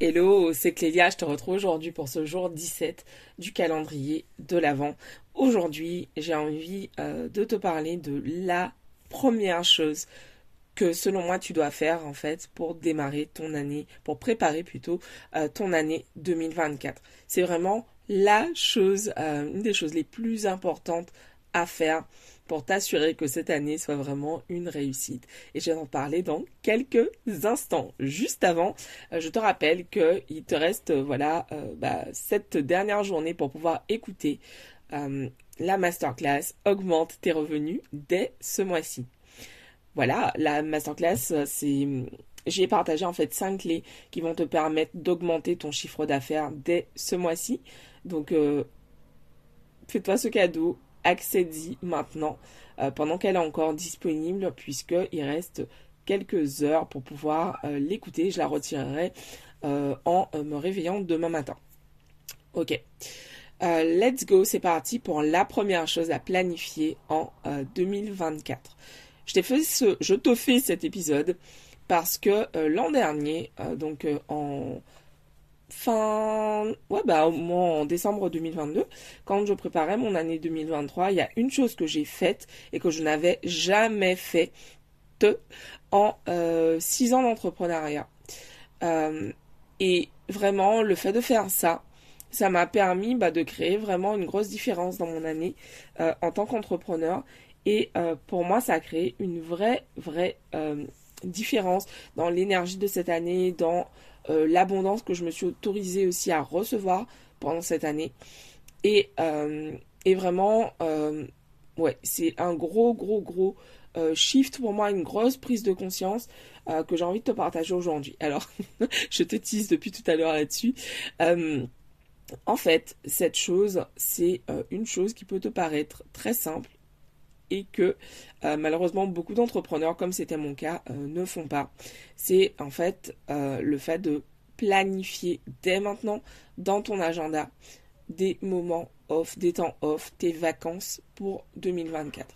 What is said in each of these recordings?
Hello, c'est Clélia, je te retrouve aujourd'hui pour ce jour 17 du calendrier de l'Avent. Aujourd'hui, j'ai envie euh, de te parler de la première chose que selon moi tu dois faire en fait pour démarrer ton année, pour préparer plutôt euh, ton année 2024. C'est vraiment la chose, euh, une des choses les plus importantes à faire pour t'assurer que cette année soit vraiment une réussite. Et je vais en parler dans quelques instants. Juste avant, euh, je te rappelle qu'il te reste euh, voilà euh, bah, cette dernière journée pour pouvoir écouter la masterclass Augmente tes revenus dès ce mois-ci. Voilà, la masterclass, c'est j'ai partagé en fait cinq clés qui vont te permettre d'augmenter ton chiffre d'affaires dès ce mois-ci. Donc fais-toi ce cadeau, accède-y maintenant euh, pendant qu'elle est encore disponible puisqu'il reste quelques heures pour pouvoir euh, l'écouter. Je la retirerai euh, en me réveillant demain matin. Ok. let's go, c'est parti pour la première chose à planifier en 2024. Je t'ai fait ce, je te cet épisode parce que l'an dernier, donc en fin, ouais, bah, au moins en décembre 2022, quand je préparais mon année 2023, il y a une chose que j'ai faite et que je n'avais jamais fait en euh, six ans d'entrepreneuriat. Euh, et vraiment, le fait de faire ça, ça m'a permis bah, de créer vraiment une grosse différence dans mon année euh, en tant qu'entrepreneur. Et pour moi, ça a créé une vraie, vraie différence dans l'énergie de cette année, dans euh, l'abondance que je me suis autorisée aussi à recevoir pendant cette année. Et, euh, vraiment, euh, ouais, c'est un gros, gros, gros shift pour moi, une grosse prise de conscience que j'ai envie de te partager aujourd'hui. Alors, je te tease depuis tout à l'heure là-dessus. en fait, cette chose, c'est une chose qui peut te paraître très simple que euh, malheureusement beaucoup d'entrepreneurs, comme c'était mon cas, euh, ne font pas. C'est en fait euh, le fait de planifier dès maintenant dans ton agenda des moments off, des temps off, tes vacances pour 2024.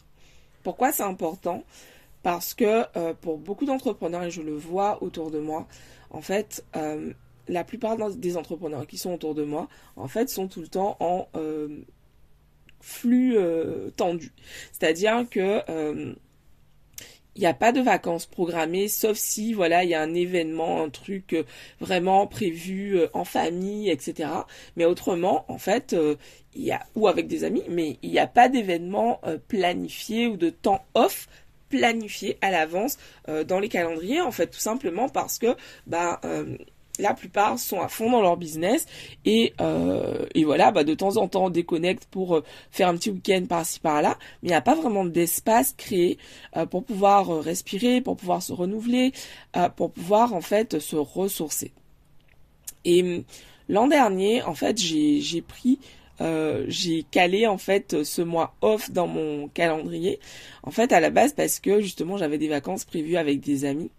Pourquoi c'est important? Parce que pour beaucoup d'entrepreneurs, et je le vois autour de moi, en fait, la plupart des entrepreneurs qui sont autour de moi, en fait, sont tout le temps en flux euh, tendu. C'est-à-dire que il euh, n'y a pas de vacances programmées, sauf si voilà il y a un événement, un truc euh, vraiment prévu en famille, etc. Mais autrement, en fait, il y a ou avec des amis, mais il n'y a pas d'événement planifié ou de temps off planifié à l'avance dans les calendriers. En fait, tout simplement parce que bah la plupart sont à fond dans leur business et, euh, et voilà, bah, de temps en temps on déconnecte pour euh, faire un petit week-end par-ci par-là, mais il n'y a pas vraiment d'espace créé euh, pour pouvoir respirer, pour pouvoir se renouveler, pour pouvoir en fait se ressourcer. Et hum, l'an dernier, en fait, j'ai, pris j'ai calé en fait ce mois off dans mon calendrier. En fait, à la base parce que justement j'avais des vacances prévues avec des amis.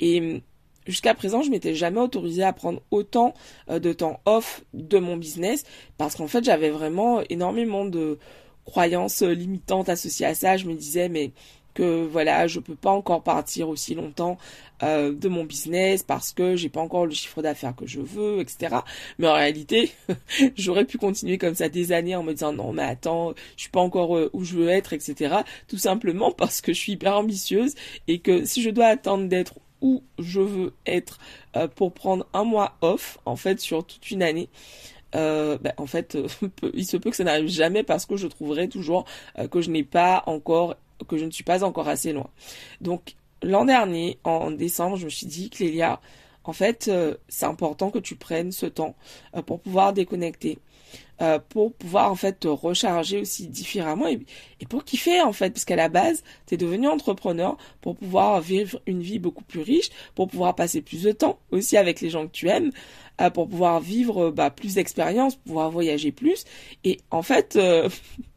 Et hum, Jusqu'à présent, je m'étais jamais autorisée à prendre autant euh, de temps off de mon business parce qu'en fait, j'avais vraiment énormément de croyances limitantes associées à ça. Je me disais, mais que voilà, je peux pas encore partir aussi longtemps euh, de mon business parce que j'ai pas encore le chiffre d'affaires que je veux, etc. Mais en réalité, j'aurais pu continuer comme ça des années en me disant non mais attends, je suis pas encore euh, où je veux être, etc. Tout simplement parce que je suis hyper ambitieuse et que si je dois attendre d'être où je veux être euh, pour prendre un mois off en fait sur toute une année. Euh, ben, en fait, il se peut que ça n'arrive jamais parce que je trouverai toujours euh, que je n'ai pas encore, que je ne suis pas encore assez loin. Donc l'an dernier, en décembre, je me suis dit, Clélia, en fait, c'est important que tu prennes ce temps pour pouvoir déconnecter. Euh, pour pouvoir en fait te recharger aussi différemment et, pour kiffer en fait parce qu'à la base tu es devenu entrepreneur pour pouvoir vivre une vie beaucoup plus riche pour pouvoir passer plus de temps aussi avec les gens que tu aimes euh, pour pouvoir vivre bah, plus d'expériences pouvoir voyager plus. Et en fait euh,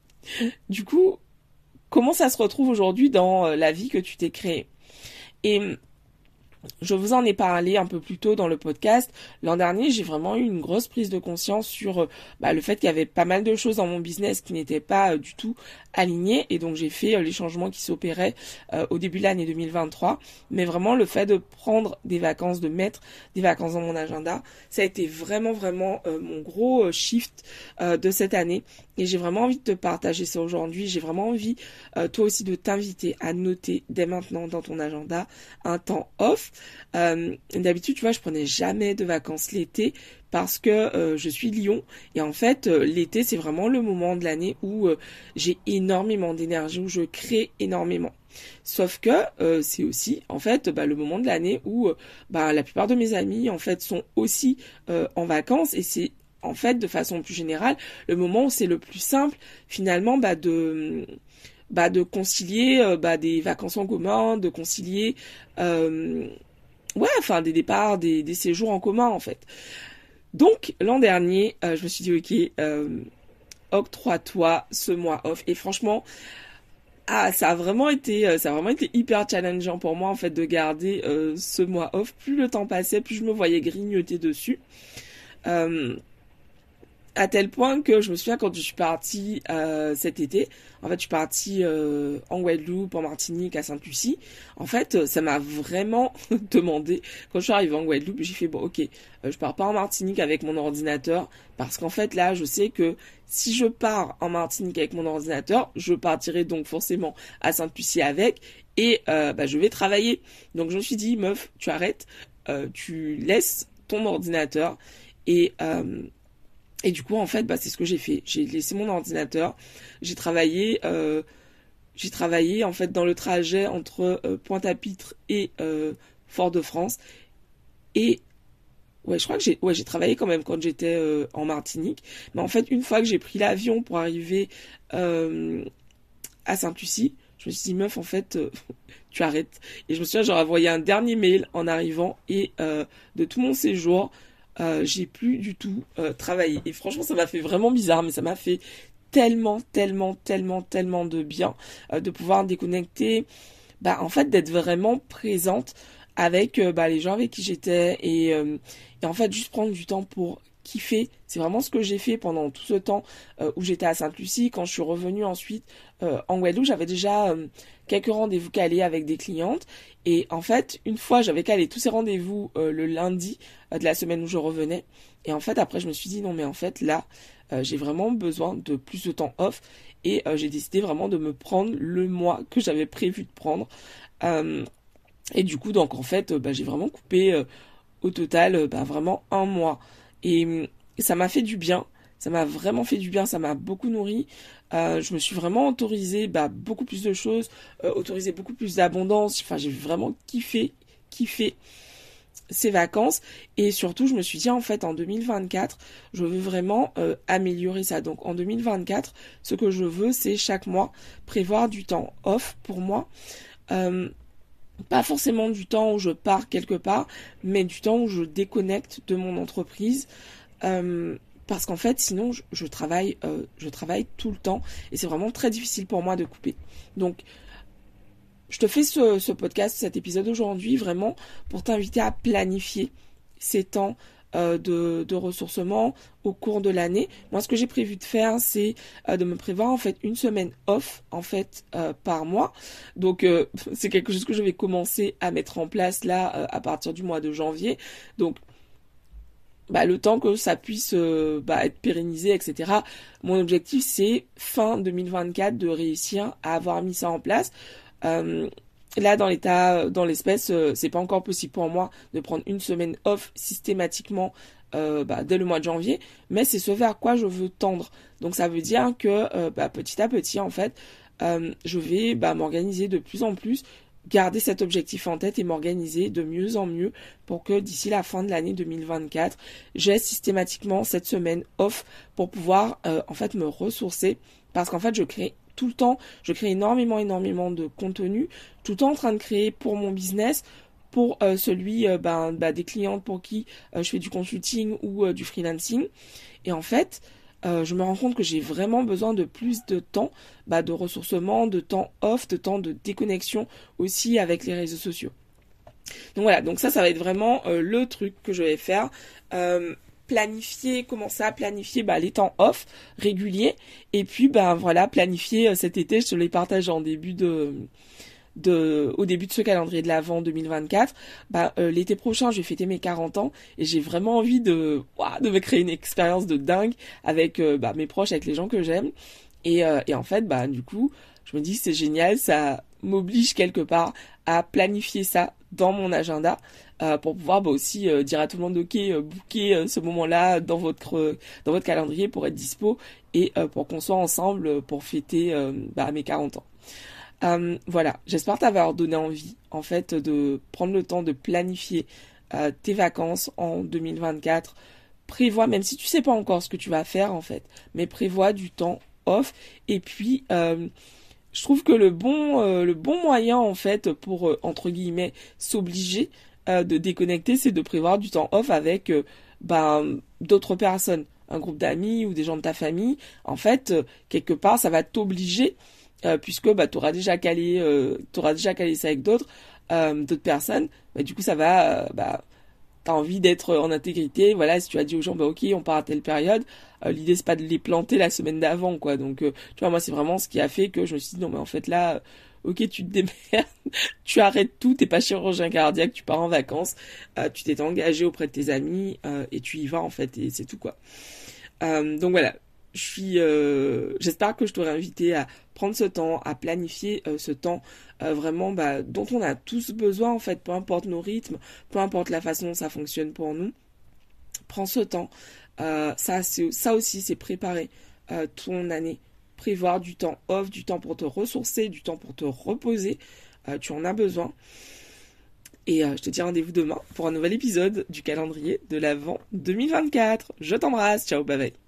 du coup comment ça se retrouve aujourd'hui dans la vie que tu t'es créée? Et je vous en ai parlé un peu plus tôt dans le podcast. L'an dernier, j'ai vraiment eu une grosse prise de conscience sur euh, bah, le fait qu'il y avait pas mal de choses dans mon business qui n'étaient pas euh, du tout alignées. Et donc, j'ai fait euh, les changements qui s'opéraient au début de l'année 2023. Mais vraiment, le fait de prendre des vacances, de mettre des vacances dans mon agenda, ça a été vraiment, vraiment mon gros shift de cette année. Et j'ai vraiment envie de te partager ça aujourd'hui. J'ai vraiment envie, toi aussi, de t'inviter à noter dès maintenant dans ton agenda un temps off euh, d'habitude, tu vois, je prenais jamais de vacances l'été parce que euh, je suis Lyon et en fait euh, l'été c'est vraiment le moment de l'année où j'ai énormément d'énergie où je crée énormément. Sauf que c'est aussi en fait bah, le moment de l'année où bah, la plupart de mes amis en fait sont aussi en vacances et c'est en fait de façon plus générale le moment où c'est le plus simple finalement bah, de bah, de concilier euh, bah, des vacances en commun, de concilier euh, ouais, enfin des départs, des, séjours en commun en fait. Donc l'an dernier, euh, je me suis dit ok, octroie-toi ce mois off. Et franchement, ah, ça a vraiment été, ça a vraiment été hyper challengeant pour moi en fait de garder ce mois off. Plus le temps passait, plus je me voyais grignoter dessus. À tel point que je me souviens quand je suis partie cet été, en fait, je suis partie euh, en Guadeloupe, en Martinique, à Sainte-Lucie. En fait, euh, ça m'a vraiment demandé. Quand je suis arrivée en Guadeloupe, j'ai fait bon, ok, euh, je pars pas en Martinique avec mon ordinateur parce qu'en fait là, je sais que si je pars en Martinique avec mon ordinateur, je partirai donc forcément à Sainte-Lucie avec et bah, je vais travailler. Donc je me suis dit, meuf, tu arrêtes, tu laisses ton ordinateur et et du coup, en fait, bah, c'est ce que j'ai fait. J'ai laissé mon ordinateur. J'ai travaillé, euh, j'ai travaillé en fait dans le trajet entre euh, Pointe-à-Pitre et euh, Fort-de-France. Et ouais, je crois que j'ai, ouais, j'ai travaillé quand même quand j'étais en Martinique. Mais en fait, une fois que j'ai pris l'avion pour arriver à Sainte-Lucie, je me suis dit meuf, en fait, tu arrêtes. Et je me souviens, j'aurais envoyé un dernier mail en arrivant et de tout mon séjour. Euh, j'ai plus du tout euh, travaillé. Et franchement, ça m'a fait vraiment bizarre, mais ça m'a fait tellement, tellement, tellement, tellement de bien euh, de pouvoir déconnecter, bah, en fait, d'être vraiment présente avec bah, les gens avec qui j'étais et, et en fait juste prendre du temps pour kiffer. C'est vraiment ce que j'ai fait pendant tout ce temps où j'étais à Sainte-Lucie. Quand je suis revenue ensuite en Guadeloupe, j'avais déjà quelques rendez-vous calés avec des clientes. Et en fait, une fois, j'avais calé tous ces rendez-vous euh, le lundi euh, de la semaine où je revenais. Et en fait, après, je me suis dit, non, mais en fait, là, euh, j'ai vraiment besoin de plus de temps off. Et j'ai décidé vraiment de me prendre le mois que j'avais prévu de prendre. et du coup, donc, en fait, bah, j'ai vraiment coupé au total bah, vraiment un mois. Et, et ça m'a fait du bien. Ça m'a vraiment fait du bien, ça m'a beaucoup nourri. Euh, je me suis vraiment autorisé bah, beaucoup plus de choses, euh, autorisé beaucoup plus d'abondance. Enfin, j'ai vraiment kiffé, kiffé ces vacances. Et surtout, je me suis dit, en fait, en 2024, je veux vraiment euh, améliorer ça. Donc, en 2024, ce que je veux, c'est chaque mois prévoir du temps off pour moi. Pas forcément du temps où je pars quelque part, mais du temps où je déconnecte de mon entreprise parce qu'en fait sinon je, travaille euh, je travaille tout le temps et c'est vraiment très difficile pour moi de couper. Donc je te fais ce, podcast cet épisode aujourd'hui vraiment pour t'inviter à planifier ces temps euh, de, ressourcement au cours de l'année. Moi, ce que j'ai prévu de faire, c'est euh, de me prévoir en fait une semaine off en fait par mois. Donc, c'est quelque chose que je vais commencer à mettre en place là à partir du mois de janvier. Donc, bah, le temps que ça puisse euh, bah, être pérennisé, etc. Mon objectif, c'est fin 2024 de réussir à avoir mis ça en place. Euh, là, dans l'état, dans l'espèce, euh, c'est pas encore possible pour moi de prendre une semaine off systématiquement bah, dès le mois de janvier, mais c'est ce vers quoi je veux tendre. Donc ça veut dire que bah, petit à petit, en fait, je vais bah, m'organiser de plus en plus garder cet objectif en tête et m'organiser de mieux en mieux pour que d'ici la fin de l'année 2024, j'ai systématiquement cette semaine off pour pouvoir euh, en fait me ressourcer parce qu'en fait je crée tout le temps, je crée énormément énormément de contenu, tout le temps en train de créer pour mon business, pour euh, celui euh, ben, ben, des clientes pour qui je fais du consulting ou du freelancing. Et en fait, euh, je me rends compte que j'ai vraiment besoin de plus de temps bah, de ressourcement, de temps off, de temps de déconnexion aussi avec les réseaux sociaux. Donc voilà, donc ça, ça va être vraiment le truc que je vais faire planifier, commencer à planifier bah, les temps off réguliers et puis ben voilà planifier euh, cet été, je te l'ai partagé en début de au début de ce calendrier de l'Avent 2024, bah, euh, l'été prochain, je vais fêter mes 40 ans et j'ai vraiment envie de, de me créer une expérience de dingue avec euh, bah, mes proches, avec les gens que j'aime. Et, et en fait, bah, du coup, je me dis c'est génial, ça m'oblige quelque part à planifier ça dans mon agenda euh, pour pouvoir bah, aussi euh, dire à tout le monde ok euh, booker ce moment-là dans votre dans votre calendrier pour être dispo et pour qu'on soit ensemble pour fêter bah, mes 40 ans. voilà, j'espère t'avoir donné envie en fait de prendre le temps de planifier tes vacances en 2024. Prévois, même si tu sais pas encore ce que tu vas faire en fait, mais prévois du temps off et puis je trouve que le bon le bon moyen en fait pour entre guillemets s'obliger euh, de déconnecter, c'est de prévoir du temps off avec euh, ben, d'autres personnes, un groupe d'amis ou des gens de ta famille. En fait, euh, quelque part, ça va t'obliger, puisque bah, tu auras déjà calé, auras déjà calé ça avec d'autres, d'autres personnes. Bah, du coup, ça va, bah, t'as envie d'être en intégrité. Voilà, si tu as dit aux gens, bah ok, on part à telle période. L'idée c'est pas de les planter la semaine d'avant, quoi. Donc, tu vois, moi c'est vraiment ce qui a fait que je me suis dit non, mais en fait là ok, tu te démerdes, tu arrêtes tout, t'es pas chirurgien cardiaque, tu pars en vacances, euh, tu t'es engagé auprès de tes amis euh, et tu y vas en fait et c'est tout quoi. Euh, donc voilà, je suis, j'espère que je t'aurai invité à prendre ce temps, à planifier ce temps vraiment bah, dont on a tous besoin en fait, peu importe nos rythmes, peu importe la façon dont ça fonctionne pour nous. Prends ce temps. ça, ça aussi, c'est préparer ton année prévoir du temps off, du temps pour te ressourcer, du temps pour te reposer. Euh, tu en as besoin. Et euh, je te dis rendez-vous demain pour un nouvel épisode du calendrier de l'Avent 2024. Je t'embrasse. Ciao, bye bye.